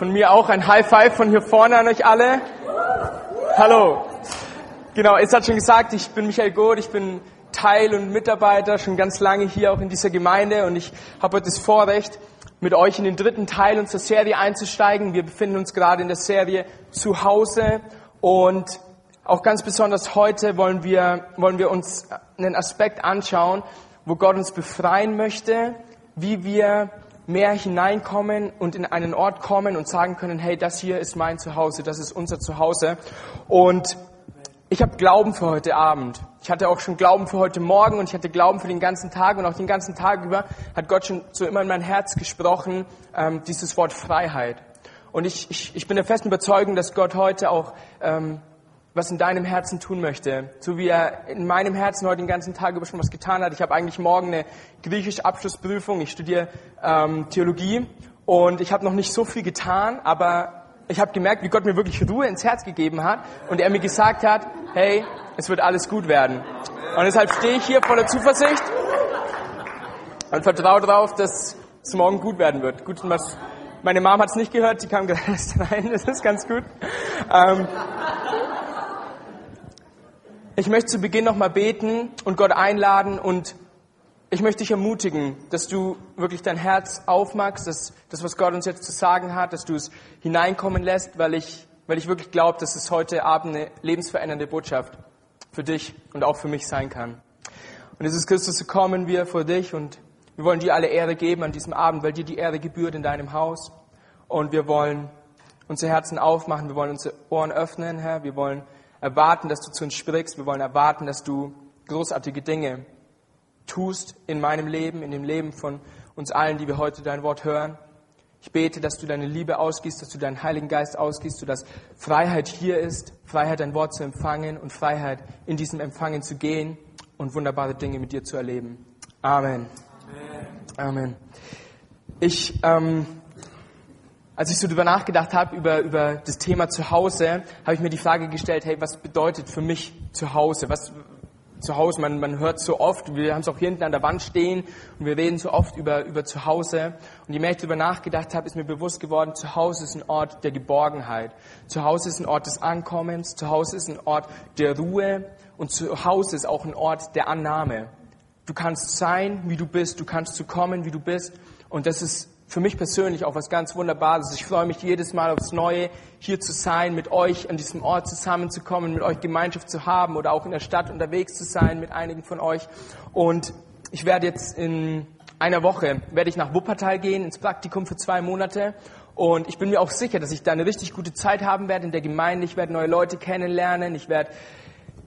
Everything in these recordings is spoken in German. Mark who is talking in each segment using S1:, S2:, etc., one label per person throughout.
S1: Von mir auch ein High Five von hier vorne an euch alle. Hallo. Genau, es hat schon gesagt, ich bin Michael Goth, ich bin Teil und Mitarbeiter schon ganz lange hier auch in dieser Gemeinde und ich habe heute das Vorrecht, mit euch in den dritten Teil unserer Serie einzusteigen. Wir befinden uns gerade in der Serie Zuhause und auch ganz besonders heute wollen wir, wollen wir uns einen Aspekt anschauen, wo Gott uns befreien möchte, wie wir mehr hineinkommen und in einen Ort kommen und sagen können, hey, das hier ist mein Zuhause, das ist unser Zuhause. Und ich habe Glauben für heute Abend. Ich hatte auch schon Glauben für heute Morgen und ich hatte Glauben für den ganzen Tag und auch den ganzen Tag über hat Gott schon so immer in mein Herz gesprochen, ähm, dieses Wort Freiheit. Und ich, ich, ich bin der festen Überzeugung, dass Gott heute auch ähm, was in deinem Herzen tun möchte. So wie er in meinem Herzen heute den ganzen Tag über schon was getan hat. Ich habe eigentlich morgen eine griechische Abschlussprüfung. Ich studiere ähm, Theologie und ich habe noch nicht so viel getan, aber ich habe gemerkt, wie Gott mir wirklich Ruhe ins Herz gegeben hat und er mir gesagt hat, hey, es wird alles gut werden. Und deshalb stehe ich hier voller Zuversicht und vertraue darauf, dass es morgen gut werden wird. Gut, was meine Mom hat es nicht gehört, die kam gerade rein, das ist ganz gut. Ähm, ich möchte zu Beginn nochmal beten und Gott einladen und ich möchte dich ermutigen, dass du wirklich dein Herz aufmachst, dass das, was Gott uns jetzt zu sagen hat, dass du es hineinkommen lässt, weil ich, weil ich wirklich glaube, dass es heute Abend eine lebensverändernde Botschaft für dich und auch für mich sein kann. Und Jesus Christus, so kommen wir vor dich und wir wollen dir alle Ehre geben an diesem Abend, weil dir die Ehre gebührt in deinem Haus. Und wir wollen unsere Herzen aufmachen, wir wollen unsere Ohren öffnen, Herr, wir wollen erwarten, dass du zu uns sprichst. Wir wollen erwarten, dass du großartige Dinge tust in meinem Leben, in dem Leben von uns allen, die wir heute dein Wort hören. Ich bete, dass du deine Liebe ausgießt, dass du deinen Heiligen Geist ausgießt, sodass Freiheit hier ist, Freiheit, dein Wort zu empfangen und Freiheit, in diesem Empfangen zu gehen und wunderbare Dinge mit dir zu erleben. Amen. Amen. Amen. Ich ähm, als ich so drüber nachgedacht habe, über, über das Thema Zuhause, habe ich mir die Frage gestellt, hey, was bedeutet für mich Zuhause? Was, Zuhause, man, man hört so oft, wir haben es auch hier hinten an der Wand stehen und wir reden so oft über, über Zuhause. Und je mehr ich darüber nachgedacht habe, ist mir bewusst geworden, Zuhause ist ein Ort der Geborgenheit. Zuhause ist ein Ort des Ankommens. Zuhause ist ein Ort der Ruhe. Und Zuhause ist auch ein Ort der Annahme. Du kannst sein, wie du bist. Du kannst zu kommen, wie du bist. Und das ist für mich persönlich auch was ganz Wunderbares. Ich freue mich jedes Mal aufs Neue, hier zu sein, mit euch an diesem Ort zusammenzukommen, mit euch Gemeinschaft zu haben oder auch in der Stadt unterwegs zu sein mit einigen von euch. Und ich werde jetzt in einer Woche, werde ich nach Wuppertal gehen, ins Praktikum für zwei Monate. Und ich bin mir auch sicher, dass ich da eine richtig gute Zeit haben werde in der Gemeinde. Ich werde neue Leute kennenlernen. Ich werde,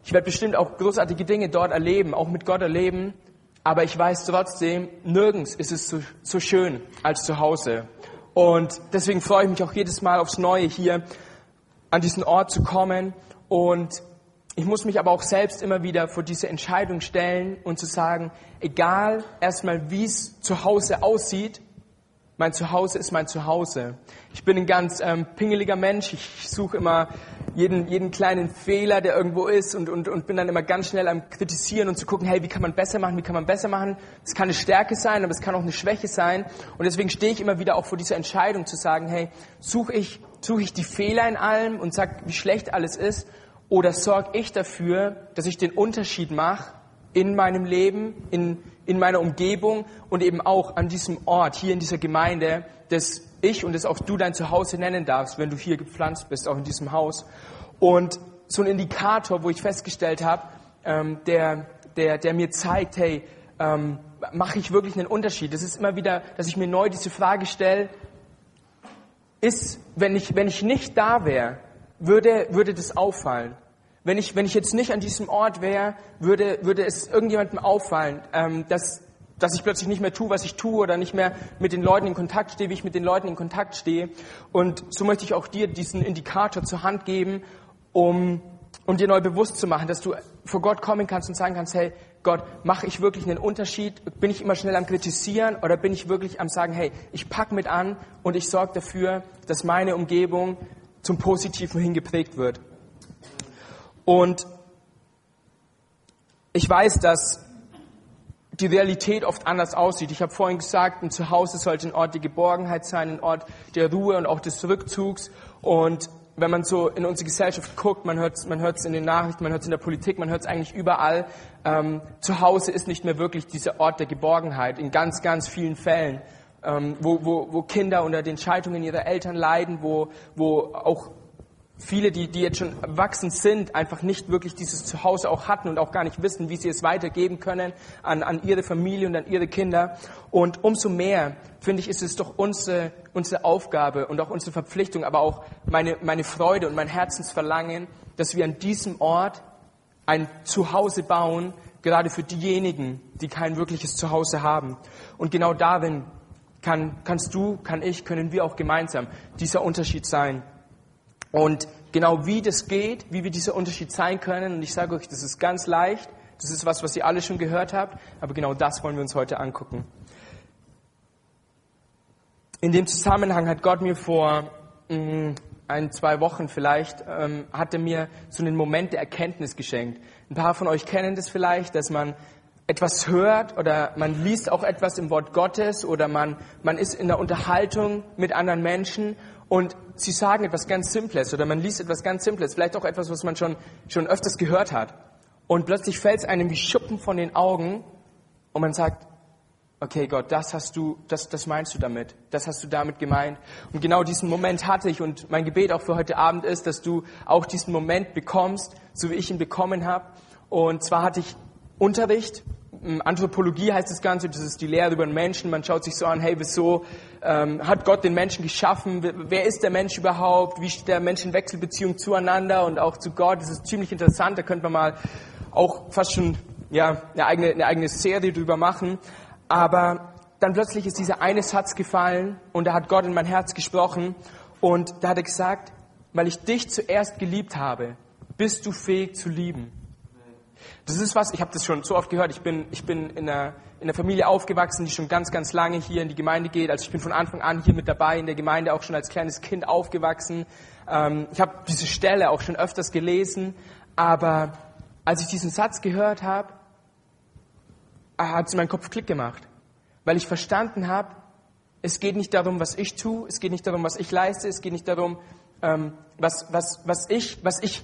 S1: ich werde bestimmt auch großartige Dinge dort erleben, auch mit Gott erleben. Aber ich weiß trotzdem, nirgends ist es so, so schön als zu Hause. Und deswegen freue ich mich auch jedes Mal aufs Neue hier an diesen Ort zu kommen. Und ich muss mich aber auch selbst immer wieder vor diese Entscheidung stellen und zu sagen, egal erstmal wie es zu Hause aussieht, mein Zuhause ist mein Zuhause. Ich bin ein ganz ähm, pingeliger Mensch. Ich suche immer jeden, jeden kleinen Fehler, der irgendwo ist und, und, und bin dann immer ganz schnell am Kritisieren und zu gucken, hey, wie kann man besser machen, wie kann man besser machen. Es kann eine Stärke sein, aber es kann auch eine Schwäche sein. Und deswegen stehe ich immer wieder auch vor dieser Entscheidung zu sagen, hey, suche ich, suche ich die Fehler in allem und sag, wie schlecht alles ist oder sorge ich dafür, dass ich den Unterschied mache in meinem Leben, in, in meiner Umgebung und eben auch an diesem Ort, hier in dieser Gemeinde, das ich und das auch du dein Zuhause nennen darfst, wenn du hier gepflanzt bist, auch in diesem Haus. Und so ein Indikator, wo ich festgestellt habe, ähm, der, der, der mir zeigt, hey, ähm, mache ich wirklich einen Unterschied? Das ist immer wieder, dass ich mir neu diese Frage stelle, ist, wenn ich, wenn ich nicht da wäre, würde, würde das auffallen? Wenn ich, wenn ich jetzt nicht an diesem Ort wäre, würde, würde es irgendjemandem auffallen, ähm, dass, dass ich plötzlich nicht mehr tue, was ich tue oder nicht mehr mit den Leuten in Kontakt stehe, wie ich mit den Leuten in Kontakt stehe. Und so möchte ich auch dir diesen Indikator zur Hand geben, um, um dir neu bewusst zu machen, dass du vor Gott kommen kannst und sagen kannst, hey, Gott, mache ich wirklich einen Unterschied? Bin ich immer schnell am Kritisieren oder bin ich wirklich am sagen, hey, ich pack mit an und ich sorge dafür, dass meine Umgebung zum Positiven hingeprägt wird? Und ich weiß, dass die Realität oft anders aussieht. Ich habe vorhin gesagt, ein Zuhause sollte ein Ort der Geborgenheit sein, ein Ort der Ruhe und auch des Rückzugs. Und wenn man so in unsere Gesellschaft guckt, man hört es man in den Nachrichten, man hört es in der Politik, man hört es eigentlich überall, ähm, zu Hause ist nicht mehr wirklich dieser Ort der Geborgenheit, in ganz, ganz vielen Fällen, ähm, wo, wo, wo Kinder unter den Scheidungen ihrer Eltern leiden, wo, wo auch viele, die, die jetzt schon erwachsen sind, einfach nicht wirklich dieses Zuhause auch hatten und auch gar nicht wissen, wie sie es weitergeben können an, an ihre Familie und an ihre Kinder. Und umso mehr, finde ich, ist es doch unsere, unsere Aufgabe und auch unsere Verpflichtung, aber auch meine, meine Freude und mein Herzensverlangen, dass wir an diesem Ort ein Zuhause bauen, gerade für diejenigen, die kein wirkliches Zuhause haben. Und genau darin kann, kannst du, kann ich, können wir auch gemeinsam dieser Unterschied sein. Und genau wie das geht, wie wir dieser Unterschied sein können, und ich sage euch, das ist ganz leicht, das ist was, was ihr alle schon gehört habt, aber genau das wollen wir uns heute angucken. In dem Zusammenhang hat Gott mir vor mh, mm, ein, zwei Wochen vielleicht, ähm, hat er mir so einen Moment der Erkenntnis geschenkt. Ein paar von euch kennen das vielleicht, dass man etwas hört oder man liest auch etwas im Wort Gottes oder man, man ist in der Unterhaltung mit anderen Menschen und sie sagen etwas ganz Simples oder man liest etwas ganz Simples, vielleicht auch etwas, was man schon, schon öfters gehört hat. Und plötzlich fällt es einem wie Schuppen von den Augen und man sagt, okay Gott, das hast du, das, das meinst du damit, das hast du damit gemeint. Und genau diesen Moment hatte ich und mein Gebet auch für heute Abend ist, dass du auch diesen Moment bekommst, so wie ich ihn bekommen habe. Und zwar hatte ich Unterricht Anthropologie heißt das Ganze, das ist die Lehre über den Menschen. Man schaut sich so an, hey, wieso ähm, hat Gott den Menschen geschaffen? Wer ist der Mensch überhaupt? Wie steht der Mensch in Wechselbeziehung zueinander und auch zu Gott? Das ist ziemlich interessant. Da könnte man mal auch fast schon ja, eine, eigene, eine eigene Serie drüber machen. Aber dann plötzlich ist dieser eine Satz gefallen und da hat Gott in mein Herz gesprochen und da hat er gesagt, weil ich dich zuerst geliebt habe, bist du fähig zu lieben. Das ist was, ich habe das schon so oft gehört, ich bin, ich bin in, einer, in einer Familie aufgewachsen, die schon ganz, ganz lange hier in die Gemeinde geht. Also ich bin von Anfang an hier mit dabei in der Gemeinde, auch schon als kleines Kind aufgewachsen. Ähm, ich habe diese Stelle auch schon öfters gelesen, aber als ich diesen Satz gehört habe, hat es in meinen Kopf Klick gemacht, weil ich verstanden habe, es geht nicht darum, was ich tue, es geht nicht darum, was ich leiste, es geht nicht darum, ähm, was, was, was, ich, was ich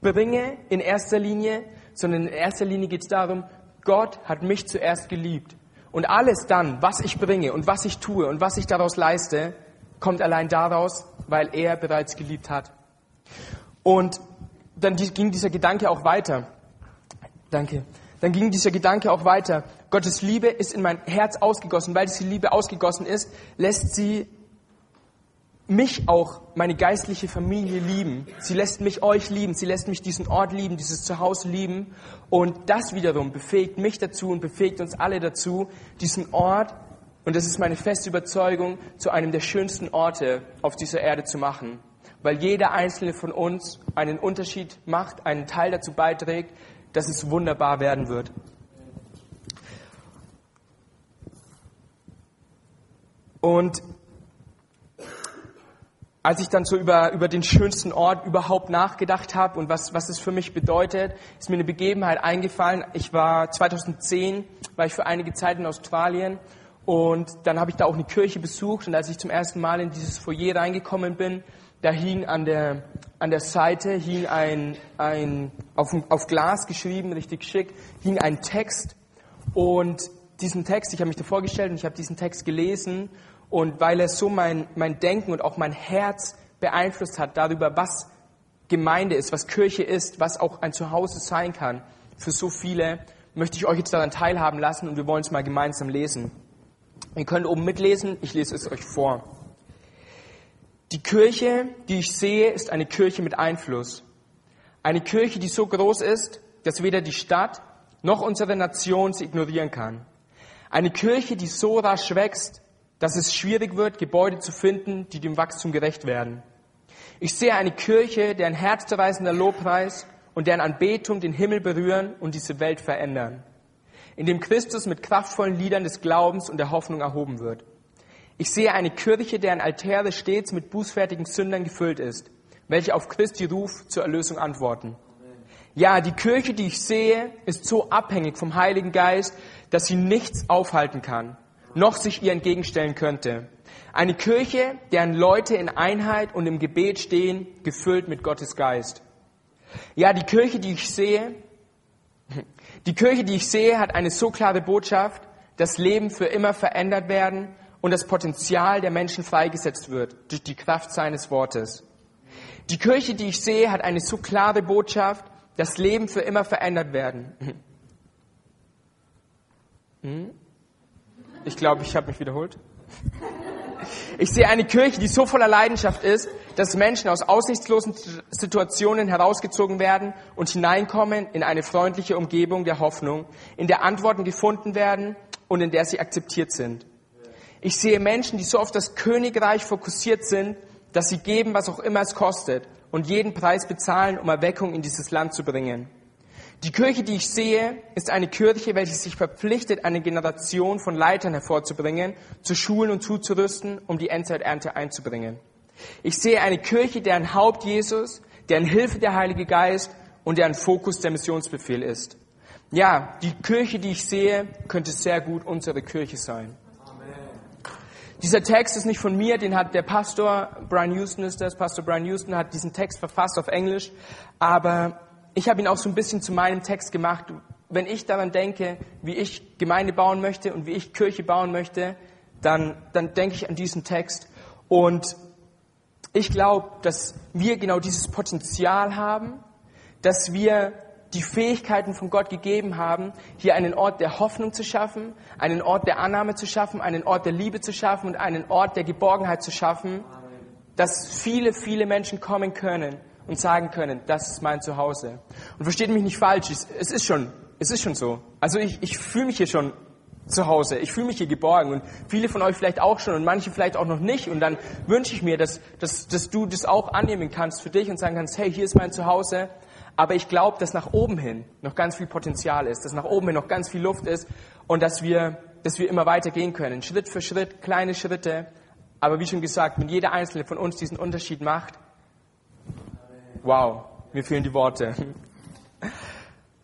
S1: bringe in erster Linie, sondern in erster Linie geht es darum, Gott hat mich zuerst geliebt. Und alles dann, was ich bringe und was ich tue und was ich daraus leiste, kommt allein daraus, weil er bereits geliebt hat. Und dann ging dieser Gedanke auch weiter. Danke. Dann ging dieser Gedanke auch weiter. Gottes Liebe ist in mein Herz ausgegossen. Weil diese Liebe ausgegossen ist, lässt sie mich auch meine geistliche Familie lieben. Sie lässt mich euch lieben. Sie lässt mich diesen Ort lieben, dieses Zuhause lieben. Und das wiederum befähigt mich dazu und befähigt uns alle dazu, diesen Ort, und das ist meine feste Überzeugung, zu einem der schönsten Orte auf dieser Erde zu machen. Weil jeder einzelne von uns einen Unterschied macht, einen Teil dazu beiträgt, dass es wunderbar werden wird. Und als ich dann so über, über den schönsten Ort überhaupt nachgedacht habe und was, was es für mich bedeutet, ist mir eine Begebenheit eingefallen. Ich war 2010, war ich für einige Zeit in Australien und dann habe ich da auch eine Kirche besucht und als ich zum ersten Mal in dieses Foyer reingekommen bin, da hing an der, an der Seite, hing ein, ein auf, auf Glas geschrieben, richtig schick, hing ein Text und diesen Text, ich habe mich da vorgestellt und ich habe diesen Text gelesen und weil er so mein, mein Denken und auch mein Herz beeinflusst hat darüber, was Gemeinde ist, was Kirche ist, was auch ein Zuhause sein kann für so viele, möchte ich euch jetzt daran teilhaben lassen und wir wollen es mal gemeinsam lesen. Ihr könnt oben mitlesen, ich lese es euch vor. Die Kirche, die ich sehe, ist eine Kirche mit Einfluss. Eine Kirche, die so groß ist, dass weder die Stadt noch unsere Nation sie ignorieren kann. Eine Kirche, die so rasch wächst, dass es schwierig wird, Gebäude zu finden, die dem Wachstum gerecht werden. Ich sehe eine Kirche, deren herzzerreißender Lobpreis und deren Anbetung den Himmel berühren und diese Welt verändern, in dem Christus mit kraftvollen Liedern des Glaubens und der Hoffnung erhoben wird. Ich sehe eine Kirche, deren Altäre stets mit bußfertigen Sündern gefüllt ist, welche auf Christi Ruf zur Erlösung antworten. Ja, die Kirche, die ich sehe, ist so abhängig vom Heiligen Geist, dass sie nichts aufhalten kann, noch sich ihr entgegenstellen könnte. Eine Kirche, deren Leute in Einheit und im Gebet stehen, gefüllt mit Gottes Geist. Ja, die Kirche, die ich sehe, die Kirche, die ich sehe, hat eine so klare Botschaft, dass Leben für immer verändert werden und das Potenzial der Menschen freigesetzt wird durch die Kraft seines Wortes. Die Kirche, die ich sehe, hat eine so klare Botschaft, das Leben für immer verändert werden. Hm? Ich glaube, ich habe mich wiederholt. Ich sehe eine Kirche, die so voller Leidenschaft ist, dass Menschen aus aussichtslosen Situationen herausgezogen werden und hineinkommen in eine freundliche Umgebung der Hoffnung, in der Antworten gefunden werden und in der sie akzeptiert sind. Ich sehe Menschen, die so auf das Königreich fokussiert sind, dass sie geben, was auch immer es kostet und jeden Preis bezahlen, um Erweckung in dieses Land zu bringen. Die Kirche, die ich sehe, ist eine Kirche, welche sich verpflichtet, eine Generation von Leitern hervorzubringen, zu schulen und zuzurüsten, um die Endzeiternte einzubringen. Ich sehe eine Kirche, deren Haupt Jesus, deren Hilfe der Heilige Geist und deren Fokus der Missionsbefehl ist. Ja, die Kirche, die ich sehe, könnte sehr gut unsere Kirche sein. Dieser Text ist nicht von mir, den hat der Pastor, Brian Houston ist das, Pastor Brian Houston hat diesen Text verfasst auf Englisch, aber ich habe ihn auch so ein bisschen zu meinem Text gemacht. Wenn ich daran denke, wie ich Gemeinde bauen möchte und wie ich Kirche bauen möchte, dann, dann denke ich an diesen Text. Und ich glaube, dass wir genau dieses Potenzial haben, dass wir die Fähigkeiten von Gott gegeben haben, hier einen Ort der Hoffnung zu schaffen, einen Ort der Annahme zu schaffen, einen Ort der Liebe zu schaffen und einen Ort der Geborgenheit zu schaffen, dass viele, viele Menschen kommen können und sagen können, das ist mein Zuhause. Und versteht mich nicht falsch, es ist schon, es ist schon so. Also ich, ich fühle mich hier schon zu Hause. Ich fühle mich hier geborgen und viele von euch vielleicht auch schon und manche vielleicht auch noch nicht. Und dann wünsche ich mir, dass, dass, dass du das auch annehmen kannst für dich und sagen kannst, hey, hier ist mein Zuhause. Aber ich glaube, dass nach oben hin noch ganz viel Potenzial ist, dass nach oben hin noch ganz viel Luft ist und dass wir, dass wir immer weiter gehen können. Schritt für Schritt, kleine Schritte. Aber wie schon gesagt, wenn jeder Einzelne von uns diesen Unterschied macht, wow, mir fehlen die Worte.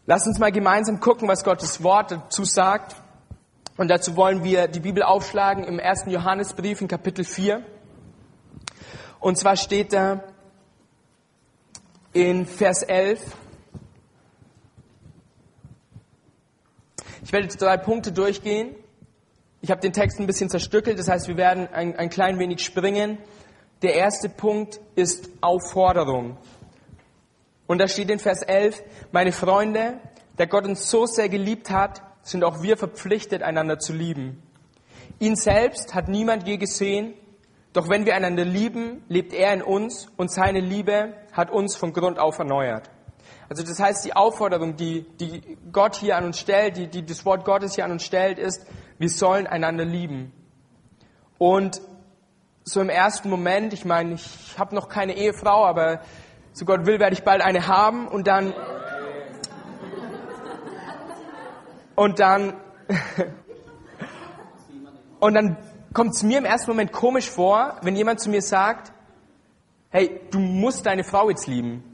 S1: Lass uns mal gemeinsam gucken, was Gottes Wort dazu sagt. Und dazu wollen wir die Bibel aufschlagen im ersten Johannesbrief in Kapitel 4. Und zwar steht da, in Vers 11. Ich werde jetzt drei Punkte durchgehen. Ich habe den Text ein bisschen zerstückelt, das heißt, wir werden ein, ein klein wenig springen. Der erste Punkt ist Aufforderung. Und da steht in Vers 11, meine Freunde, der Gott uns so sehr geliebt hat, sind auch wir verpflichtet, einander zu lieben. Ihn selbst hat niemand je gesehen, doch wenn wir einander lieben, lebt er in uns und seine Liebe hat uns von Grund auf erneuert. Also das heißt, die Aufforderung, die, die Gott hier an uns stellt, die, die das Wort Gottes hier an uns stellt, ist, wir sollen einander lieben. Und so im ersten Moment, ich meine, ich habe noch keine Ehefrau, aber so Gott will, werde ich bald eine haben und dann und dann und dann kommt es mir im ersten Moment komisch vor, wenn jemand zu mir sagt, hey, du musst deine Frau jetzt lieben.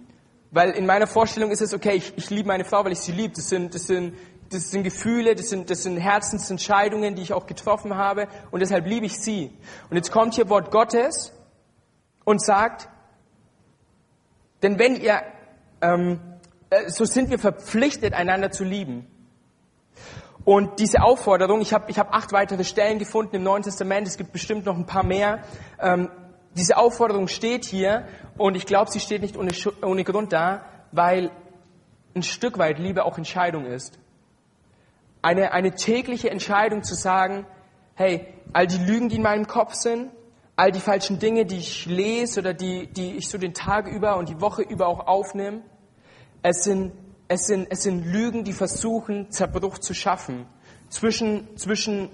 S1: Weil in meiner Vorstellung ist es, okay, ich, ich liebe meine Frau, weil ich sie liebe. Das sind, das sind, das sind Gefühle, das sind, das sind Herzensentscheidungen, die ich auch getroffen habe und deshalb liebe ich sie. Und jetzt kommt hier Wort Gottes und sagt, denn wenn ihr, ähm, äh, so sind wir verpflichtet, einander zu lieben. Und diese Aufforderung, ich habe ich hab acht weitere Stellen gefunden im Neuen Testament, es gibt bestimmt noch ein paar mehr. Ähm, diese Aufforderung steht hier und ich glaube, sie steht nicht ohne, ohne Grund da, weil ein Stück weit Liebe auch Entscheidung ist. Eine, eine tägliche Entscheidung zu sagen, hey, all die Lügen, die in meinem Kopf sind, all die falschen Dinge, die ich lese oder die, die ich so den Tag über und die Woche über auch aufnehme, es sind es sind, es sind Lügen, die versuchen, Zerbruch zu schaffen. Zwischen, zwischen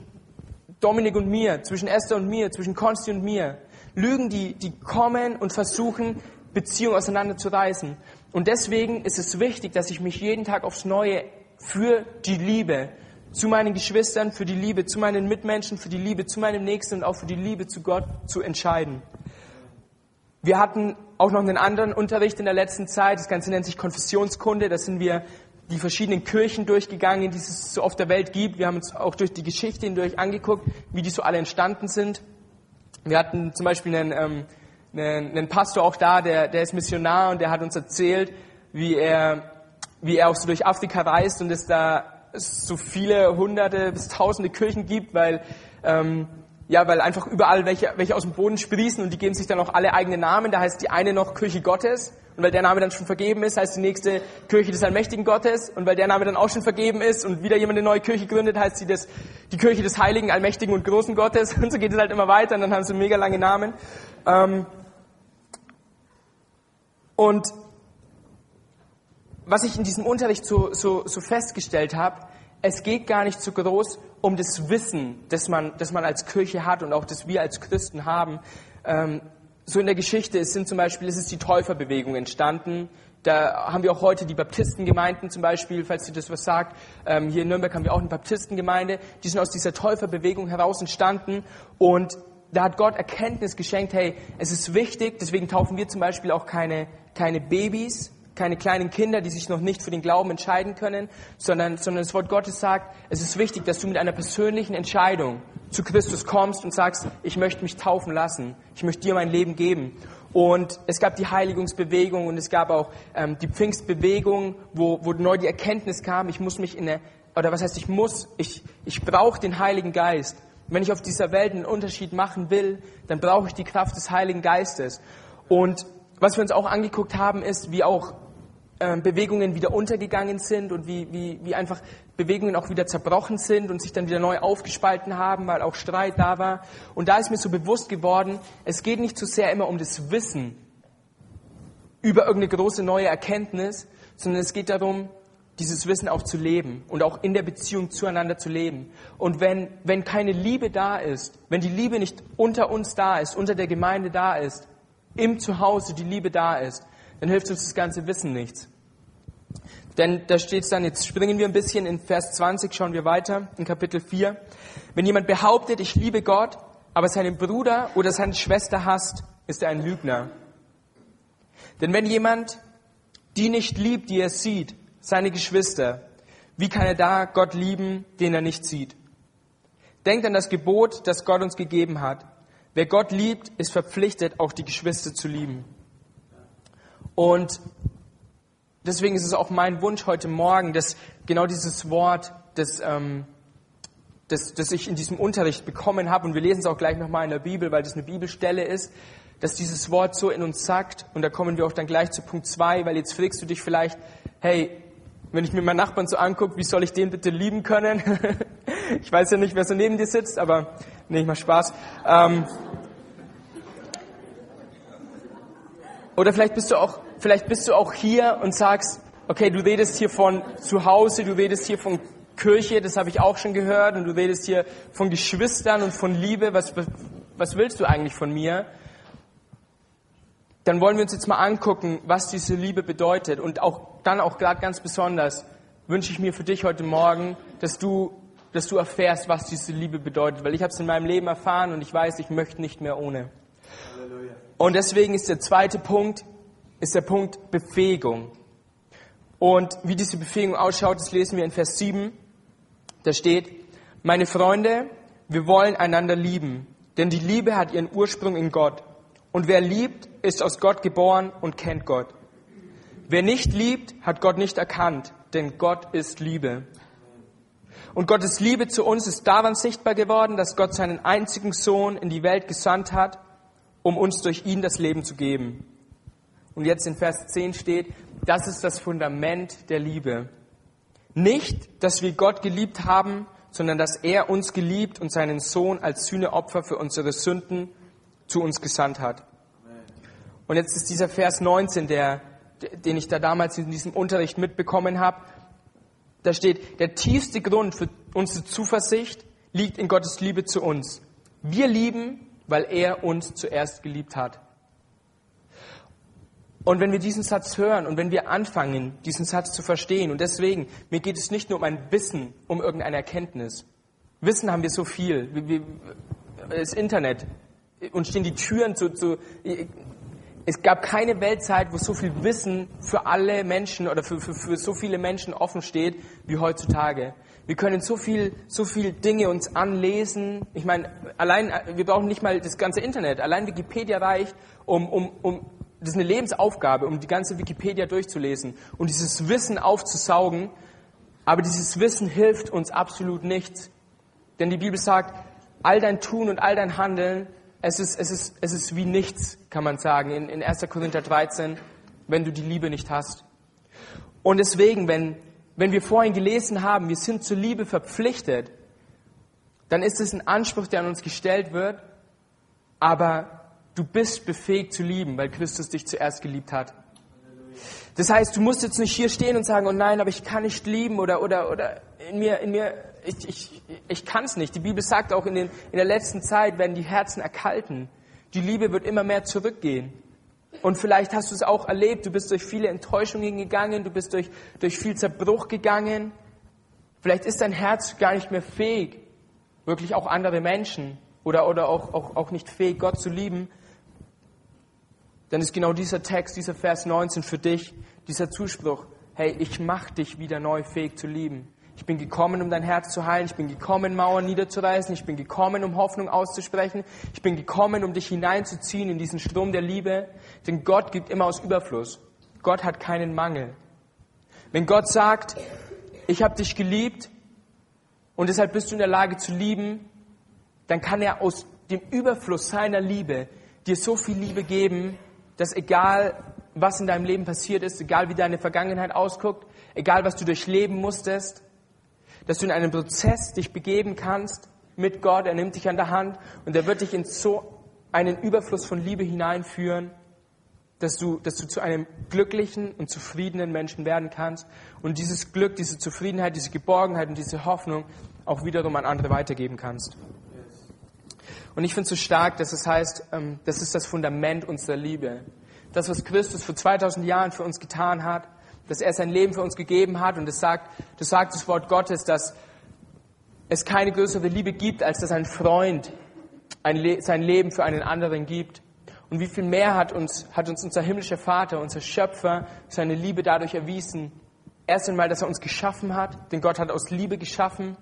S1: Dominik und mir, zwischen Esther und mir, zwischen Konsti und mir. Lügen, die, die kommen und versuchen, Beziehungen auseinanderzureißen. Und deswegen ist es wichtig, dass ich mich jeden Tag aufs Neue für die Liebe zu meinen Geschwistern, für die Liebe zu meinen Mitmenschen, für die Liebe zu meinem Nächsten und auch für die Liebe zu Gott zu entscheiden. Wir hatten auch noch einen anderen Unterricht in der letzten Zeit. Das Ganze nennt sich Konfessionskunde. Da sind wir die verschiedenen Kirchen durchgegangen, die es so auf der Welt gibt. Wir haben uns auch durch die Geschichte hindurch angeguckt, wie die so alle entstanden sind. Wir hatten zum Beispiel einen, ähm, einen, einen Pastor auch da, der, der ist Missionar und der hat uns erzählt, wie er, wie er auch so durch Afrika reist und es da so viele hunderte bis tausende Kirchen gibt, weil ähm, ja, weil einfach überall welche, welche aus dem Boden sprießen und die geben sich dann auch alle eigene Namen. Da heißt die eine noch Kirche Gottes und weil der Name dann schon vergeben ist, heißt die nächste Kirche des allmächtigen Gottes und weil der Name dann auch schon vergeben ist und wieder jemand eine neue Kirche gründet, heißt sie das, die Kirche des heiligen, allmächtigen und großen Gottes und so geht es halt immer weiter und dann haben sie mega lange Namen. Ähm, und was ich in diesem Unterricht so, so, so festgestellt habe, es geht gar nicht so groß um das Wissen, das man, das man als Kirche hat und auch das wir als Christen haben. Ähm, so in der Geschichte es sind zum Beispiel, es ist die Täuferbewegung entstanden. Da haben wir auch heute die Baptistengemeinden zum Beispiel, falls ihr das was sagt. Ähm, hier in Nürnberg haben wir auch eine Baptistengemeinde. Die sind aus dieser Täuferbewegung heraus entstanden und da hat Gott Erkenntnis geschenkt, hey, es ist wichtig, deswegen taufen wir zum Beispiel auch keine, keine Babys, keine kleinen Kinder, die sich noch nicht für den Glauben entscheiden können, sondern, sondern das Wort Gottes sagt, es ist wichtig, dass du mit einer persönlichen Entscheidung zu Christus kommst und sagst, ich möchte mich taufen lassen, ich möchte dir mein Leben geben. Und es gab die Heiligungsbewegung und es gab auch ähm, die Pfingstbewegung, wo, wo neu die Erkenntnis kam, ich muss mich in eine, oder was heißt ich muss, ich, ich brauche den Heiligen Geist. Wenn ich auf dieser Welt einen Unterschied machen will, dann brauche ich die Kraft des Heiligen Geistes. Und was wir uns auch angeguckt haben, ist, wie auch ähm, Bewegungen wieder untergegangen sind und wie, wie, wie einfach Bewegungen auch wieder zerbrochen sind und sich dann wieder neu aufgespalten haben, weil auch Streit da war. Und da ist mir so bewusst geworden, es geht nicht so sehr immer um das Wissen über irgendeine große neue Erkenntnis, sondern es geht darum, dieses Wissen auch zu leben und auch in der Beziehung zueinander zu leben. Und wenn, wenn keine Liebe da ist, wenn die Liebe nicht unter uns da ist, unter der Gemeinde da ist, im Zuhause die Liebe da ist, dann hilft uns das ganze Wissen nichts. Denn da steht es dann, jetzt springen wir ein bisschen in Vers 20, schauen wir weiter, in Kapitel 4. Wenn jemand behauptet, ich liebe Gott, aber seinen Bruder oder seine Schwester hasst, ist er ein Lügner. Denn wenn jemand die nicht liebt, die er sieht, seine Geschwister, wie kann er da Gott lieben, den er nicht sieht? Denkt an das Gebot, das Gott uns gegeben hat. Wer Gott liebt, ist verpflichtet, auch die Geschwister zu lieben. Und deswegen ist es auch mein Wunsch heute Morgen, dass genau dieses Wort, das, ähm, das, das ich in diesem Unterricht bekommen habe, und wir lesen es auch gleich nochmal in der Bibel, weil das eine Bibelstelle ist, dass dieses Wort so in uns sagt, und da kommen wir auch dann gleich zu Punkt zwei, weil jetzt fragst du dich vielleicht, hey, wenn ich mir meinen Nachbarn so angucke, wie soll ich den bitte lieben können? ich weiß ja nicht, wer so neben dir sitzt, aber nee, ich mach Spaß. Ähm, oder vielleicht bist du auch Vielleicht bist du auch hier und sagst, okay, du redest hier von zu Hause, du redest hier von Kirche, das habe ich auch schon gehört, und du redest hier von Geschwistern und von Liebe, was, was willst du eigentlich von mir? Dann wollen wir uns jetzt mal angucken, was diese Liebe bedeutet. Und auch dann auch gerade ganz besonders wünsche ich mir für dich heute Morgen, dass du, dass du erfährst, was diese Liebe bedeutet. Weil ich habe es in meinem Leben erfahren und ich weiß, ich möchte nicht mehr ohne. Halleluja. Und deswegen ist der zweite Punkt, ist der Punkt Befähigung. Und wie diese Befähigung ausschaut, das lesen wir in Vers 7. Da steht, meine Freunde, wir wollen einander lieben, denn die Liebe hat ihren Ursprung in Gott. Und wer liebt, ist aus Gott geboren und kennt Gott. Wer nicht liebt, hat Gott nicht erkannt, denn Gott ist Liebe. Und Gottes Liebe zu uns ist daran sichtbar geworden, dass Gott seinen einzigen Sohn in die Welt gesandt hat, um uns durch ihn das Leben zu geben. Und jetzt in Vers 10 steht, das ist das Fundament der Liebe. Nicht, dass wir Gott geliebt haben, sondern dass er uns geliebt und seinen Sohn als Sühneopfer für unsere Sünden zu uns gesandt hat. Und jetzt ist dieser Vers 19, der, den ich da damals in diesem Unterricht mitbekommen habe. Da steht, der tiefste Grund für unsere Zuversicht liegt in Gottes Liebe zu uns. Wir lieben, weil er uns zuerst geliebt hat. Und wenn wir diesen Satz hören und wenn wir anfangen, diesen Satz zu verstehen, und deswegen, mir geht es nicht nur um ein Wissen, um irgendeine Erkenntnis. Wissen haben wir so viel. Wir, das Internet, uns stehen die Türen zu, zu, es gab keine Weltzeit, wo so viel Wissen für alle Menschen oder für, für, für so viele Menschen offen steht wie heutzutage. Wir können so viel, so viel Dinge uns anlesen. Ich meine, allein, wir brauchen nicht mal das ganze Internet. Allein Wikipedia reicht, um, um, um, das ist eine Lebensaufgabe, um die ganze Wikipedia durchzulesen und dieses Wissen aufzusaugen. Aber dieses Wissen hilft uns absolut nichts. Denn die Bibel sagt, all dein Tun und all dein Handeln es ist, es ist, es ist wie nichts, kann man sagen, in, in 1. Korinther 13, wenn du die Liebe nicht hast. Und deswegen, wenn, wenn wir vorhin gelesen haben, wir sind zur Liebe verpflichtet, dann ist es ein Anspruch, der an uns gestellt wird, aber du bist befähigt zu lieben, weil Christus dich zuerst geliebt hat. Das heißt, du musst jetzt nicht hier stehen und sagen, oh nein, aber ich kann nicht lieben oder, oder, oder in mir, in mir ich, ich, ich kann es nicht. Die Bibel sagt auch, in, den, in der letzten Zeit werden die Herzen erkalten. Die Liebe wird immer mehr zurückgehen. Und vielleicht hast du es auch erlebt, du bist durch viele Enttäuschungen gegangen, du bist durch, durch viel Zerbruch gegangen. Vielleicht ist dein Herz gar nicht mehr fähig, wirklich auch andere Menschen oder, oder auch, auch, auch nicht fähig, Gott zu lieben. Dann ist genau dieser Text, dieser Vers 19 für dich, dieser Zuspruch, hey, ich mach dich wieder neu fähig zu lieben. Ich bin gekommen, um dein Herz zu heilen. Ich bin gekommen, Mauern niederzureißen. Ich bin gekommen, um Hoffnung auszusprechen. Ich bin gekommen, um dich hineinzuziehen in diesen Strom der Liebe. Denn Gott gibt immer aus Überfluss. Gott hat keinen Mangel. Wenn Gott sagt, ich habe dich geliebt und deshalb bist du in der Lage zu lieben, dann kann er aus dem Überfluss seiner Liebe dir so viel Liebe geben, dass egal was in deinem Leben passiert ist, egal wie deine Vergangenheit ausguckt, egal was du durchleben musstest, dass du in einen Prozess dich begeben kannst mit Gott. Er nimmt dich an der Hand und er wird dich in so einen Überfluss von Liebe hineinführen, dass du, dass du zu einem glücklichen und zufriedenen Menschen werden kannst und dieses Glück, diese Zufriedenheit, diese Geborgenheit und diese Hoffnung auch wiederum an andere weitergeben kannst. Und ich finde es so stark, dass es heißt, ähm, das ist das Fundament unserer Liebe. Das, was Christus vor 2000 Jahren für uns getan hat, dass er sein Leben für uns gegeben hat. Und das sagt, das sagt das Wort Gottes, dass es keine größere Liebe gibt, als dass ein Freund ein Le sein Leben für einen anderen gibt. Und wie viel mehr hat uns, hat uns unser himmlischer Vater, unser Schöpfer, seine Liebe dadurch erwiesen. Erst einmal, dass er uns geschaffen hat, denn Gott hat aus Liebe geschaffen,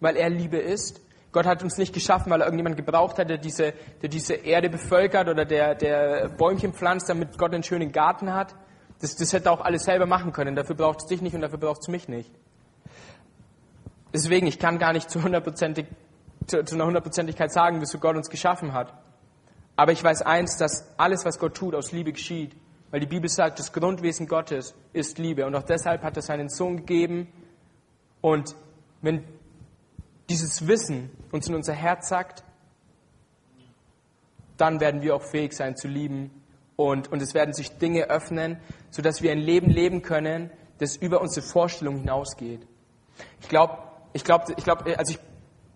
S1: weil er Liebe ist. Gott hat uns nicht geschaffen, weil er irgendjemand gebraucht hat, der diese, der diese Erde bevölkert oder der, der Bäumchen pflanzt, damit Gott einen schönen Garten hat. Das, das hätte auch alles selber machen können. Dafür braucht es dich nicht und dafür braucht es mich nicht. Deswegen, ich kann gar nicht zu, hundertprozentig, zu, zu einer Hundertprozentigkeit sagen, wieso Gott uns geschaffen hat. Aber ich weiß eins, dass alles, was Gott tut, aus Liebe geschieht. Weil die Bibel sagt, das Grundwesen Gottes ist Liebe. Und auch deshalb hat er seinen Sohn gegeben. Und wenn dieses Wissen uns in unser Herz sagt, dann werden wir auch fähig sein zu lieben und, und es werden sich Dinge öffnen, sodass wir ein Leben leben können, das über unsere Vorstellung hinausgeht. Ich glaube, ich glaube, ich glaube, also ich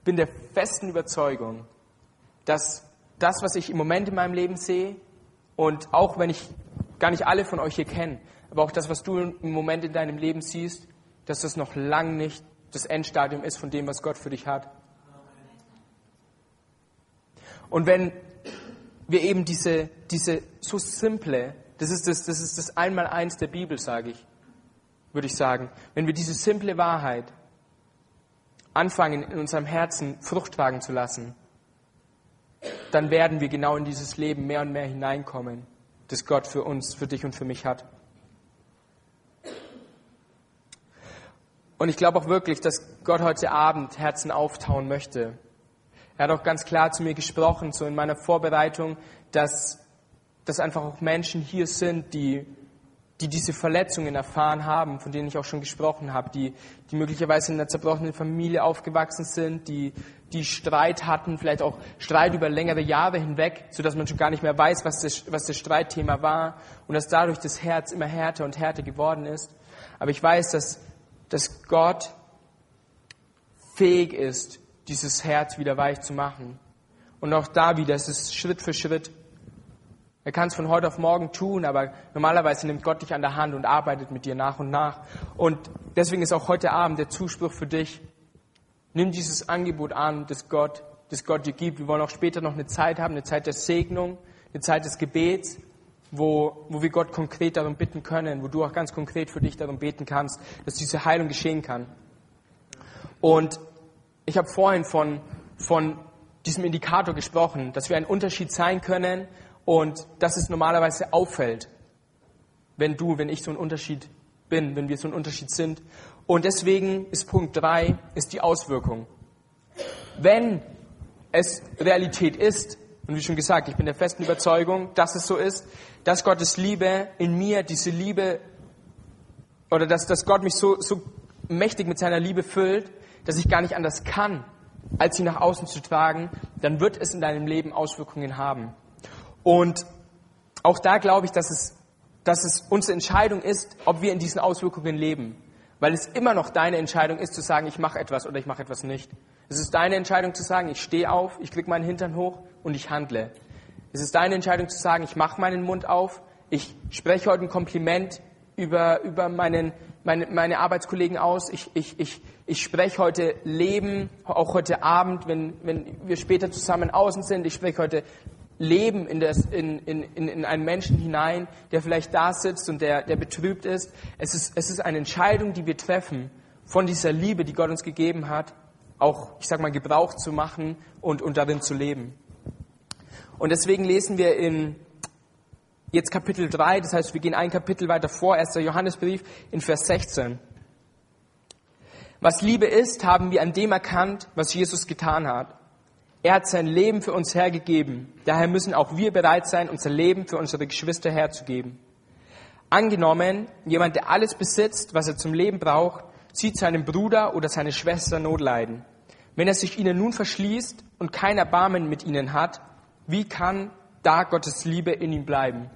S1: bin der festen Überzeugung, dass das, was ich im Moment in meinem Leben sehe, und auch wenn ich gar nicht alle von euch hier kenne, aber auch das, was du im Moment in deinem Leben siehst, dass das noch lang nicht das Endstadium ist von dem, was Gott für dich hat. Und wenn wir eben diese, diese so simple, das ist das, das ist das Einmaleins der Bibel, sage ich, würde ich sagen. Wenn wir diese simple Wahrheit anfangen, in unserem Herzen Frucht tragen zu lassen, dann werden wir genau in dieses Leben mehr und mehr hineinkommen, das Gott für uns, für dich und für mich hat. Und ich glaube auch wirklich, dass Gott heute Abend Herzen auftauen möchte. Er hat auch ganz klar zu mir gesprochen, so in meiner Vorbereitung, dass, dass einfach auch Menschen hier sind, die, die diese Verletzungen erfahren haben, von denen ich auch schon gesprochen habe, die, die möglicherweise in einer zerbrochenen Familie aufgewachsen sind, die, die Streit hatten, vielleicht auch Streit über längere Jahre hinweg, sodass man schon gar nicht mehr weiß, was das, was das Streitthema war und dass dadurch das Herz immer härter und härter geworden ist. Aber ich weiß, dass, dass Gott fähig ist, dieses Herz wieder weich zu machen. Und auch da wieder, es ist Schritt für Schritt. Er kann es von heute auf morgen tun, aber normalerweise nimmt Gott dich an der Hand und arbeitet mit dir nach und nach. Und deswegen ist auch heute Abend der Zuspruch für dich, nimm dieses Angebot an, das Gott, das Gott dir gibt. Wir wollen auch später noch eine Zeit haben, eine Zeit der Segnung, eine Zeit des Gebets. Wo, wo wir Gott konkret darum bitten können, wo du auch ganz konkret für dich darum beten kannst, dass diese Heilung geschehen kann. Und ich habe vorhin von, von diesem Indikator gesprochen, dass wir ein Unterschied sein können und dass es normalerweise auffällt, wenn du, wenn ich so ein Unterschied bin, wenn wir so ein Unterschied sind. Und deswegen ist Punkt drei ist die Auswirkung. Wenn es Realität ist, und wie schon gesagt, ich bin der festen Überzeugung, dass es so ist, dass Gottes Liebe in mir, diese Liebe, oder dass, dass Gott mich so, so mächtig mit seiner Liebe füllt, dass ich gar nicht anders kann, als sie nach außen zu tragen, dann wird es in deinem Leben Auswirkungen haben. Und auch da glaube ich, dass es, dass es unsere Entscheidung ist, ob wir in diesen Auswirkungen leben. Weil es immer noch deine Entscheidung ist, zu sagen, ich mache etwas oder ich mache etwas nicht. Es ist deine Entscheidung zu sagen, ich stehe auf, ich klicke meinen Hintern hoch und ich handle. Es ist deine Entscheidung zu sagen, ich mache meinen Mund auf, ich spreche heute ein Kompliment über, über meinen, meine, meine Arbeitskollegen aus, ich, ich, ich, ich spreche heute Leben, auch heute Abend, wenn, wenn wir später zusammen außen sind, ich spreche heute Leben in, das, in, in, in einen Menschen hinein, der vielleicht da sitzt und der, der betrübt ist. Es, ist. es ist eine Entscheidung, die wir treffen, von dieser Liebe, die Gott uns gegeben hat, auch, ich sag mal, Gebrauch zu machen und, und darin zu leben. Und deswegen lesen wir in jetzt Kapitel 3, das heißt, wir gehen ein Kapitel weiter vor, 1. Johannesbrief in Vers 16. Was Liebe ist, haben wir an dem erkannt, was Jesus getan hat. Er hat sein Leben für uns hergegeben. Daher müssen auch wir bereit sein, unser Leben für unsere Geschwister herzugeben. Angenommen, jemand, der alles besitzt, was er zum Leben braucht, sieht seinen Bruder oder seine Schwester Not leiden. Wenn er sich ihnen nun verschließt und kein Erbarmen mit ihnen hat, wie kann da Gottes Liebe in ihm bleiben?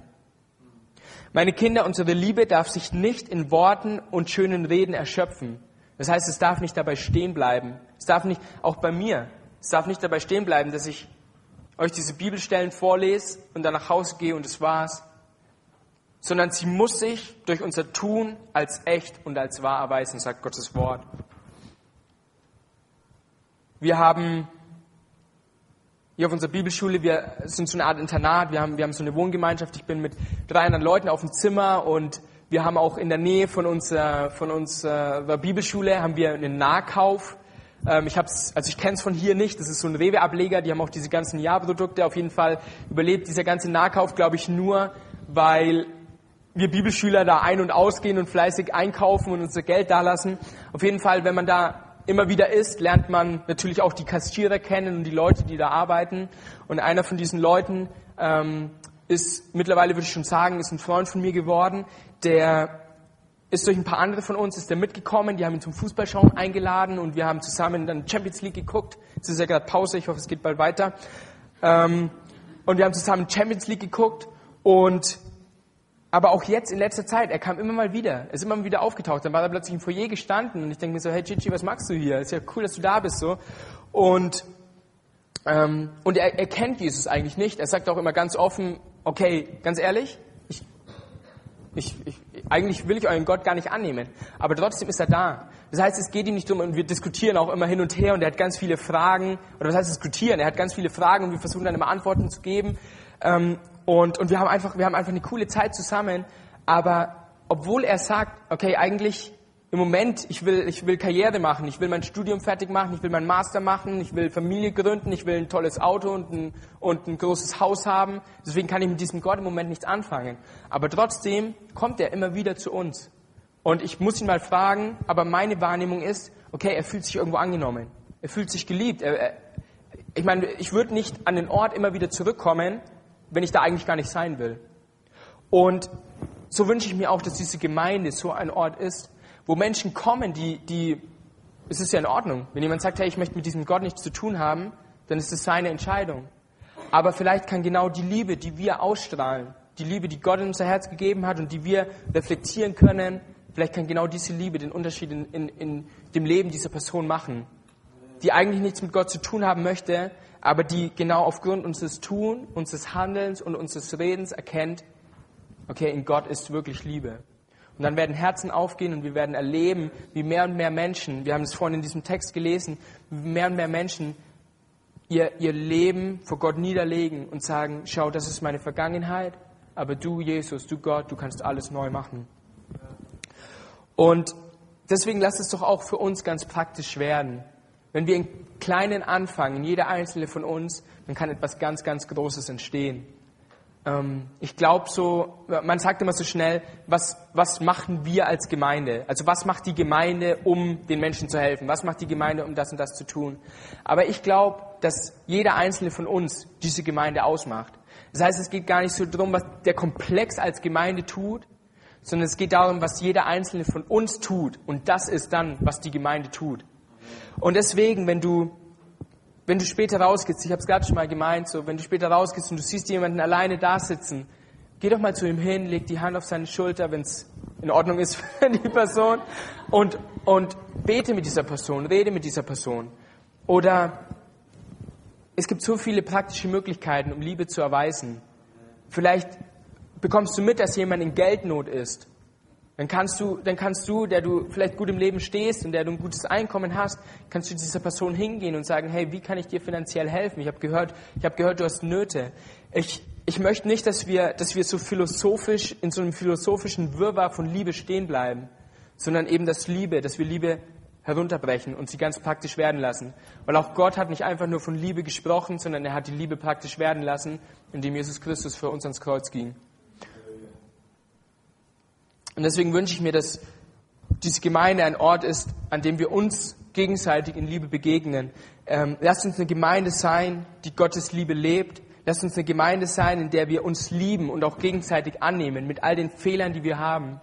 S1: Meine Kinder, unsere Liebe darf sich nicht in Worten und schönen Reden erschöpfen. Das heißt, es darf nicht dabei stehen bleiben. Es darf nicht, auch bei mir, es darf nicht dabei stehen bleiben, dass ich euch diese Bibelstellen vorlese und dann nach Hause gehe und es war's. Sondern sie muss sich durch unser Tun als echt und als wahr erweisen, sagt Gottes Wort. Wir haben hier auf unserer Bibelschule, wir sind so eine Art Internat, wir haben, wir haben so eine Wohngemeinschaft. Ich bin mit drei anderen Leuten auf dem Zimmer und wir haben auch in der Nähe von unserer, von unserer Bibelschule haben wir einen Nahkauf. Ähm, ich hab's, also ich kenne es von hier nicht. Das ist so ein Rewe-Ableger. Die haben auch diese ganzen Jahrprodukte. Auf jeden Fall überlebt dieser ganze Nahkauf, glaube ich, nur, weil wir Bibelschüler da ein- und ausgehen und fleißig einkaufen und unser Geld dalassen. Auf jeden Fall, wenn man da immer wieder ist, lernt man natürlich auch die Kassierer kennen und die Leute, die da arbeiten. Und einer von diesen Leuten ähm, ist mittlerweile, würde ich schon sagen, ist ein Freund von mir geworden. Der ist durch ein paar andere von uns, ist der mitgekommen. Die haben ihn zum Fußballschauen eingeladen und wir haben zusammen dann Champions League geguckt. Es ist ja gerade Pause, ich hoffe, es geht bald weiter. Ähm, und wir haben zusammen Champions League geguckt und aber auch jetzt in letzter Zeit, er kam immer mal wieder, er ist immer mal wieder aufgetaucht. Dann war er plötzlich im Foyer gestanden und ich denke mir so, hey Gigi, was machst du hier? Ist ja cool, dass du da bist so. Und ähm, und er, er kennt Jesus eigentlich nicht. Er sagt auch immer ganz offen, okay, ganz ehrlich, ich, ich, ich, eigentlich will ich euren Gott gar nicht annehmen. Aber trotzdem ist er da. Das heißt, es geht ihm nicht um, und wir diskutieren auch immer hin und her und er hat ganz viele Fragen, oder was heißt diskutieren? Er hat ganz viele Fragen und wir versuchen dann immer Antworten zu geben. Ähm, und, und wir haben einfach, wir haben einfach eine coole Zeit zusammen. Aber obwohl er sagt, okay, eigentlich im Moment, ich will, ich will Karriere machen, ich will mein Studium fertig machen, ich will meinen Master machen, ich will Familie gründen, ich will ein tolles Auto und ein, und ein großes Haus haben. Deswegen kann ich mit diesem Gott im Moment nichts anfangen. Aber trotzdem kommt er immer wieder zu uns. Und ich muss ihn mal fragen, aber meine Wahrnehmung ist, okay, er fühlt sich irgendwo angenommen. Er fühlt sich geliebt. Er, er, ich meine, ich würde nicht an den Ort immer wieder zurückkommen, wenn ich da eigentlich gar nicht sein will. Und so wünsche ich mir auch, dass diese Gemeinde so ein Ort ist, wo Menschen kommen, die, die, es ist ja in Ordnung. Wenn jemand sagt, hey, ich möchte mit diesem Gott nichts zu tun haben, dann ist es seine Entscheidung. Aber vielleicht kann genau die Liebe, die wir ausstrahlen, die Liebe, die Gott in unser Herz gegeben hat und die wir reflektieren können, vielleicht kann genau diese Liebe den Unterschied in, in, in dem Leben dieser Person machen, die eigentlich nichts mit Gott zu tun haben möchte, aber die genau aufgrund unseres Tun, unseres Handelns und unseres Redens erkennt, okay, in Gott ist wirklich Liebe. Und dann werden Herzen aufgehen und wir werden erleben, wie mehr und mehr Menschen, wir haben es vorhin in diesem Text gelesen, wie mehr und mehr Menschen ihr, ihr Leben vor Gott niederlegen und sagen, schau, das ist meine Vergangenheit, aber du, Jesus, du Gott, du kannst alles neu machen. Und deswegen lass es doch auch für uns ganz praktisch werden. Wenn wir in Kleinen anfangen, jeder einzelne von uns, dann kann etwas ganz, ganz Großes entstehen. Ähm, ich glaube so, man sagt immer so schnell, was, was machen wir als Gemeinde? Also was macht die Gemeinde, um den Menschen zu helfen? Was macht die Gemeinde, um das und das zu tun? Aber ich glaube, dass jeder einzelne von uns diese Gemeinde ausmacht. Das heißt, es geht gar nicht so darum, was der Komplex als Gemeinde tut, sondern es geht darum, was jeder einzelne von uns tut. Und das ist dann, was die Gemeinde tut. Und deswegen, wenn du wenn du später rausgehst, ich habe es gerade schon mal gemeint, so, wenn du später rausgehst und du siehst jemanden alleine da sitzen, geh doch mal zu ihm hin, leg die Hand auf seine Schulter, wenn es in Ordnung ist für die Person und, und bete mit dieser Person, rede mit dieser Person. Oder es gibt so viele praktische Möglichkeiten, um Liebe zu erweisen. Vielleicht bekommst du mit, dass jemand in Geldnot ist dann kannst du, dann kannst du, der du vielleicht gut im Leben stehst und der du ein gutes Einkommen hast, kannst du dieser Person hingehen und sagen, hey, wie kann ich dir finanziell helfen? Ich habe gehört, ich habe gehört, du hast Nöte. Ich, ich möchte nicht, dass wir, dass wir so philosophisch in so einem philosophischen Wirrwarr von Liebe stehen bleiben, sondern eben das Liebe, dass wir Liebe herunterbrechen und sie ganz praktisch werden lassen. Weil auch Gott hat nicht einfach nur von Liebe gesprochen, sondern er hat die Liebe praktisch werden lassen, indem Jesus Christus für uns ans Kreuz ging. Und deswegen wünsche ich mir, dass diese Gemeinde ein Ort ist, an dem wir uns gegenseitig in Liebe begegnen. Ähm, lasst uns eine Gemeinde sein, die Gottes Liebe lebt. Lasst uns eine Gemeinde sein, in der wir uns lieben und auch gegenseitig annehmen mit all den Fehlern, die wir haben.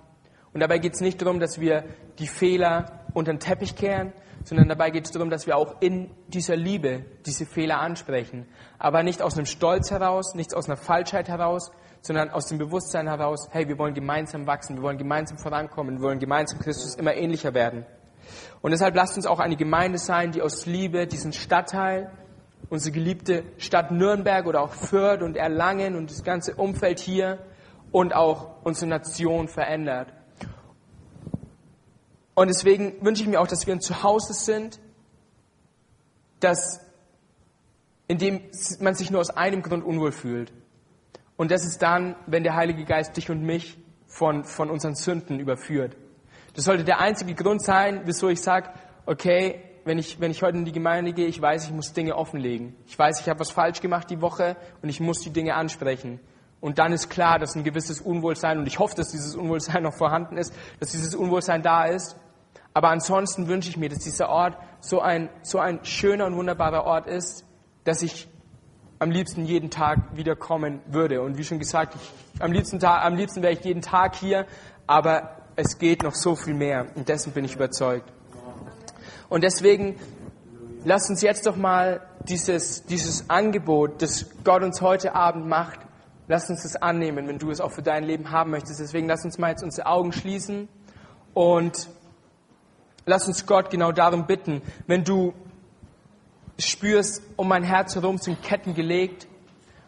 S1: Und dabei geht es nicht darum, dass wir die Fehler unter den Teppich kehren, sondern dabei geht es darum, dass wir auch in dieser Liebe diese Fehler ansprechen. Aber nicht aus einem Stolz heraus, nicht aus einer Falschheit heraus, sondern aus dem Bewusstsein heraus, hey, wir wollen gemeinsam wachsen, wir wollen gemeinsam vorankommen, wir wollen gemeinsam Christus immer ähnlicher werden. Und deshalb lasst uns auch eine Gemeinde sein, die aus Liebe diesen Stadtteil, unsere geliebte Stadt Nürnberg oder auch Fürth und Erlangen und das ganze Umfeld hier und auch unsere Nation verändert. Und deswegen wünsche ich mir auch, dass wir ein Zuhause sind, dass, in dem man sich nur aus einem Grund unwohl fühlt. Und das ist dann, wenn der Heilige Geist dich und mich von, von unseren Sünden überführt. Das sollte der einzige Grund sein, wieso ich sage, okay, wenn ich, wenn ich heute in die Gemeinde gehe, ich weiß, ich muss Dinge offenlegen. Ich weiß, ich habe was falsch gemacht die Woche und ich muss die Dinge ansprechen. Und dann ist klar, dass ein gewisses Unwohlsein, und ich hoffe, dass dieses Unwohlsein noch vorhanden ist, dass dieses Unwohlsein da ist. Aber ansonsten wünsche ich mir, dass dieser Ort so ein, so ein schöner und wunderbarer Ort ist, dass ich am liebsten jeden Tag wiederkommen würde. Und wie schon gesagt, ich, am liebsten, am liebsten wäre ich jeden Tag hier, aber es geht noch so viel mehr und dessen bin ich überzeugt. Und deswegen lasst uns jetzt doch mal dieses, dieses Angebot, das Gott uns heute Abend macht, lasst uns das annehmen, wenn du es auch für dein Leben haben möchtest. Deswegen lass uns mal jetzt unsere Augen schließen und lass uns Gott genau darum bitten, wenn du spürst, um mein Herz herum sind Ketten gelegt.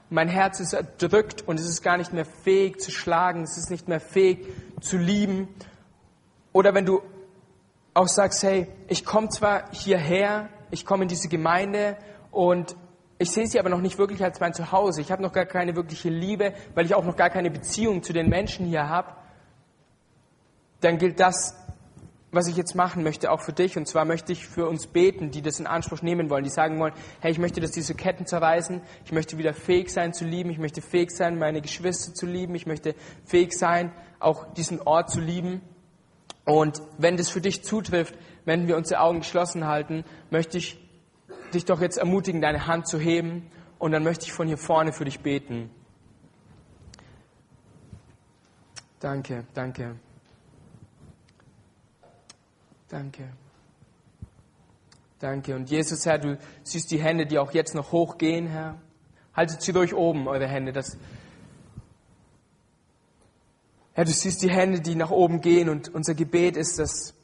S1: Mein Herz ist erdrückt und es ist gar nicht mehr fähig zu schlagen, es ist nicht mehr fähig zu lieben. Oder wenn du auch sagst, hey, ich komme zwar hierher, ich komme in diese Gemeinde und ich sehe sie aber noch nicht wirklich als mein Zuhause. Ich habe noch gar keine wirkliche Liebe, weil ich auch noch gar keine Beziehung zu den Menschen hier habe. Dann gilt das was ich jetzt machen möchte, auch für dich. Und zwar möchte ich für uns beten, die das in Anspruch nehmen wollen, die sagen wollen, hey, ich möchte, dass diese Ketten zerreißen. Ich möchte wieder fähig sein zu lieben. Ich möchte fähig sein, meine Geschwister zu lieben. Ich möchte fähig sein, auch diesen Ort zu lieben. Und wenn das für dich zutrifft, wenn wir unsere Augen geschlossen halten, möchte ich dich doch jetzt ermutigen, deine Hand zu heben. Und dann möchte ich von hier vorne für dich beten. Danke, danke. Danke. Danke. Und Jesus, Herr, du siehst die Hände, die auch jetzt noch hochgehen, Herr. Haltet sie durch oben, eure Hände. Das Herr, du siehst die Hände, die nach oben gehen und unser Gebet ist, dass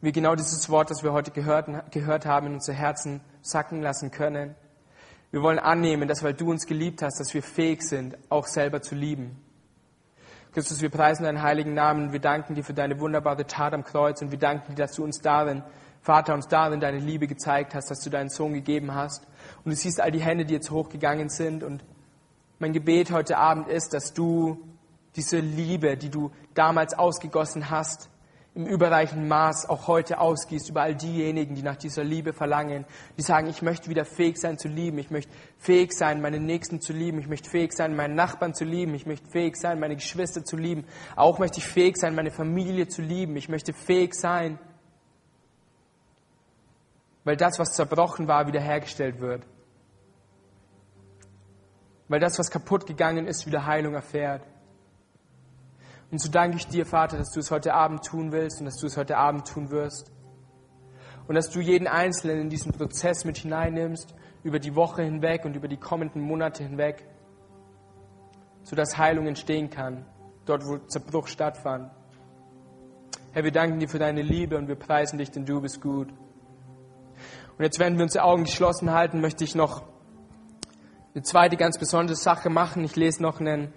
S1: wir genau dieses Wort, das wir heute gehört, gehört haben, in unser Herzen sacken lassen können. Wir wollen annehmen, dass weil du uns geliebt hast, dass wir fähig sind, auch selber zu lieben. Christus, wir preisen deinen heiligen Namen. Wir danken dir für deine wunderbare Tat am Kreuz und wir danken dir, dass du uns darin, Vater, uns darin deine Liebe gezeigt hast, dass du deinen Sohn gegeben hast. Und du siehst all die Hände, die jetzt hochgegangen sind und Mein Gebet heute Abend ist, dass du diese Liebe, die du damals ausgegossen hast, im überreichen Maß auch heute ausgießt über all diejenigen, die nach dieser Liebe verlangen, die sagen, ich möchte wieder fähig sein zu lieben, ich möchte fähig sein, meine Nächsten zu lieben, ich möchte fähig sein, meinen Nachbarn zu lieben, ich möchte fähig sein, meine Geschwister zu lieben, auch möchte ich fähig sein, meine Familie zu lieben, ich möchte fähig sein, weil das, was zerbrochen war, wiederhergestellt wird. Weil das, was kaputt gegangen ist, wieder Heilung erfährt. Und so danke ich dir, Vater, dass du es heute Abend tun willst und dass du es heute Abend tun wirst. Und dass du jeden Einzelnen in diesen Prozess mit hineinnimmst, über die Woche hinweg und über die kommenden Monate hinweg, sodass Heilung entstehen kann, dort wo Zerbruch stattfand. Herr, wir danken dir für deine Liebe und wir preisen dich, denn du bist gut. Und jetzt, werden wir unsere Augen geschlossen halten, möchte ich noch eine zweite ganz besondere Sache machen. Ich lese noch einen,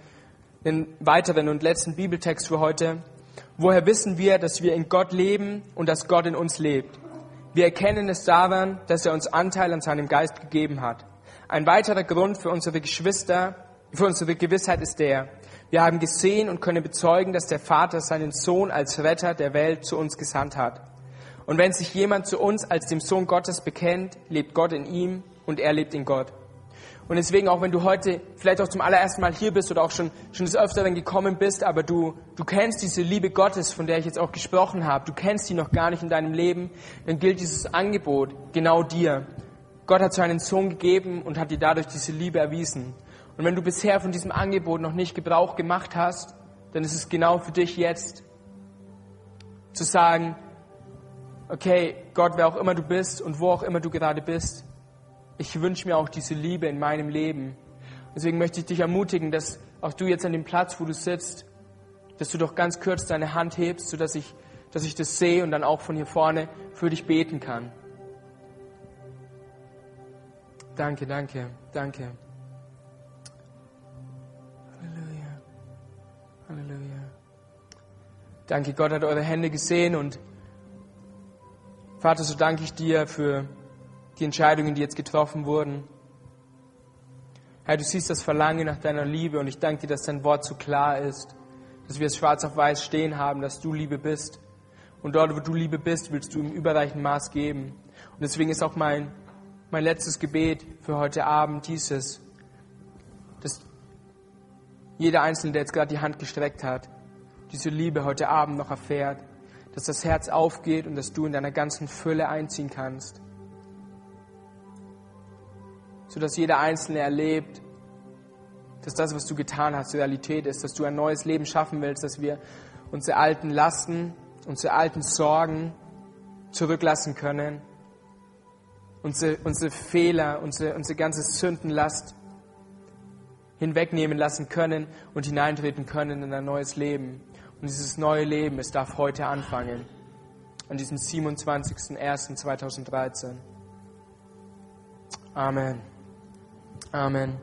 S1: einen weiteren und letzten Bibeltext für heute. Woher wissen wir, dass wir in Gott leben und dass Gott in uns lebt? Wir erkennen es daran, dass er uns Anteil an seinem Geist gegeben hat. Ein weiterer Grund für unsere Geschwister, für unsere Gewissheit ist der, wir haben gesehen und können bezeugen, dass der Vater seinen Sohn als Retter der Welt zu uns gesandt hat. Und wenn sich jemand zu uns als dem Sohn Gottes bekennt, lebt Gott in ihm und er lebt in Gott. Und deswegen, auch wenn du heute vielleicht auch zum allerersten Mal hier bist oder auch schon, schon des Öfteren gekommen bist, aber du, du kennst diese Liebe Gottes, von der ich jetzt auch gesprochen habe, du kennst sie noch gar nicht in deinem Leben, dann gilt dieses Angebot genau dir. Gott hat seinen Sohn gegeben und hat dir dadurch diese Liebe erwiesen. Und wenn du bisher von diesem Angebot noch nicht Gebrauch gemacht hast, dann ist es genau für dich jetzt zu sagen, okay, Gott, wer auch immer du bist und wo auch immer du gerade bist, ich wünsche mir auch diese Liebe in meinem Leben. Deswegen möchte ich dich ermutigen, dass auch du jetzt an dem Platz, wo du sitzt, dass du doch ganz kurz deine Hand hebst, sodass ich, dass ich das sehe und dann auch von hier vorne für dich beten kann. Danke, danke, danke. Halleluja. Halleluja. Danke, Gott hat eure Hände gesehen und Vater, so danke ich dir für die Entscheidungen, die jetzt getroffen wurden. Herr, du siehst das Verlangen nach deiner Liebe und ich danke dir, dass dein Wort so klar ist, dass wir es schwarz auf weiß stehen haben, dass du Liebe bist. Und dort, wo du Liebe bist, willst du im überreichen Maß geben. Und deswegen ist auch mein, mein letztes Gebet für heute Abend dieses, dass jeder Einzelne, der jetzt gerade die Hand gestreckt hat, diese Liebe heute Abend noch erfährt dass das Herz aufgeht und dass du in deiner ganzen Fülle einziehen kannst. Sodass jeder Einzelne erlebt, dass das, was du getan hast, Realität ist, dass du ein neues Leben schaffen willst, dass wir unsere alten Lasten, unsere alten Sorgen zurücklassen können, unsere, unsere Fehler, unsere, unsere ganze Sündenlast hinwegnehmen lassen können und hineintreten können in ein neues Leben. Und dieses neue Leben, es darf heute anfangen. An diesem 27.01.2013. Amen. Amen.